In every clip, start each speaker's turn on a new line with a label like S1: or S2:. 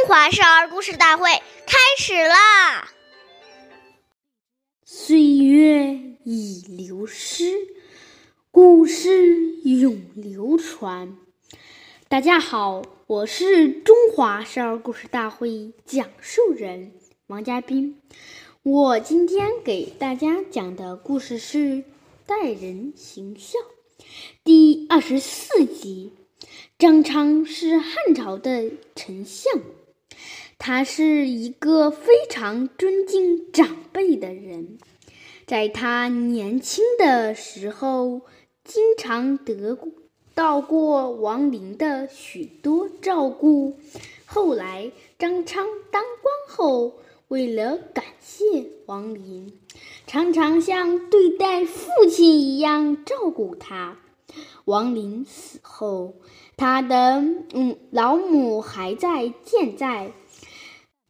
S1: 中华少儿故事大会开始啦！
S2: 岁月已流失，故事永流传。大家好，我是中华少儿故事大会讲述人王嘉宾。我今天给大家讲的故事是《待人行孝》第二十四集。张昌是汉朝的丞相。他是一个非常尊敬长辈的人，在他年轻的时候，经常得到过王林的许多照顾。后来张昌当官后，为了感谢王林，常常像对待父亲一样照顾他。王林死后，他的嗯老母还在健在。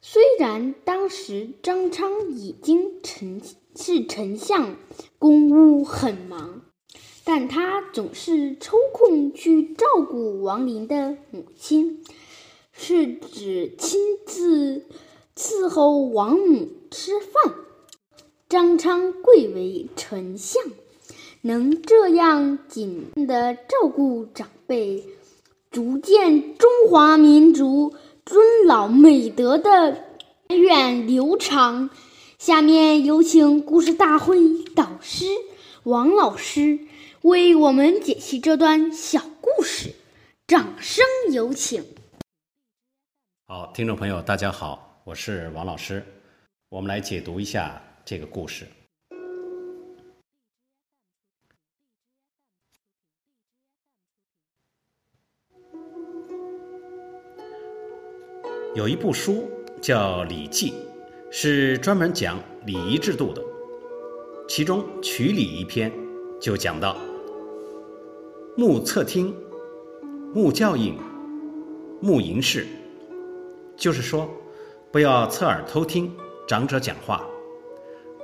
S2: 虽然当时张昌已经丞是丞相，公务很忙，但他总是抽空去照顾王林的母亲，是指亲自伺候王母吃饭。张昌贵为丞相，能这样紧的照顾长辈，足见中华民族。尊老美德的源远流长。下面有请故事大会导师王老师为我们解析这段小故事，掌声有请。
S3: 好，听众朋友，大家好，我是王老师，我们来解读一下这个故事。有一部书叫《礼记》，是专门讲礼仪制度的。其中《曲礼》一篇就讲到：“目侧听，目教应，目迎视。”就是说，不要侧耳偷听长者讲话，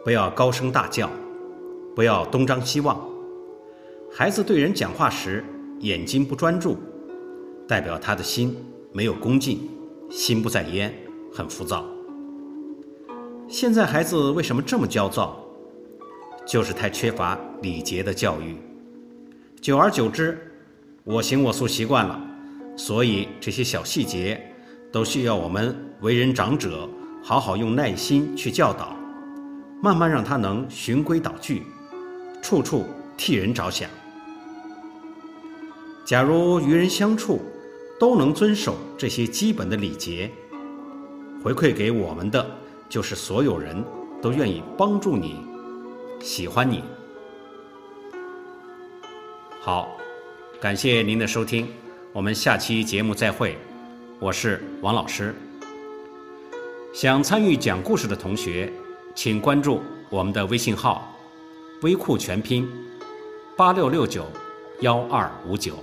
S3: 不要高声大叫，不要东张西望。孩子对人讲话时，眼睛不专注，代表他的心没有恭敬。心不在焉，很浮躁。现在孩子为什么这么焦躁？就是太缺乏礼节的教育。久而久之，我行我素习惯了，所以这些小细节都需要我们为人长者好好用耐心去教导，慢慢让他能循规蹈矩，处处替人着想。假如与人相处，都能遵守这些基本的礼节，回馈给我们的就是所有人都愿意帮助你，喜欢你。好，感谢您的收听，我们下期节目再会。我是王老师。想参与讲故事的同学，请关注我们的微信号“微库全拼八六六九幺二五九”。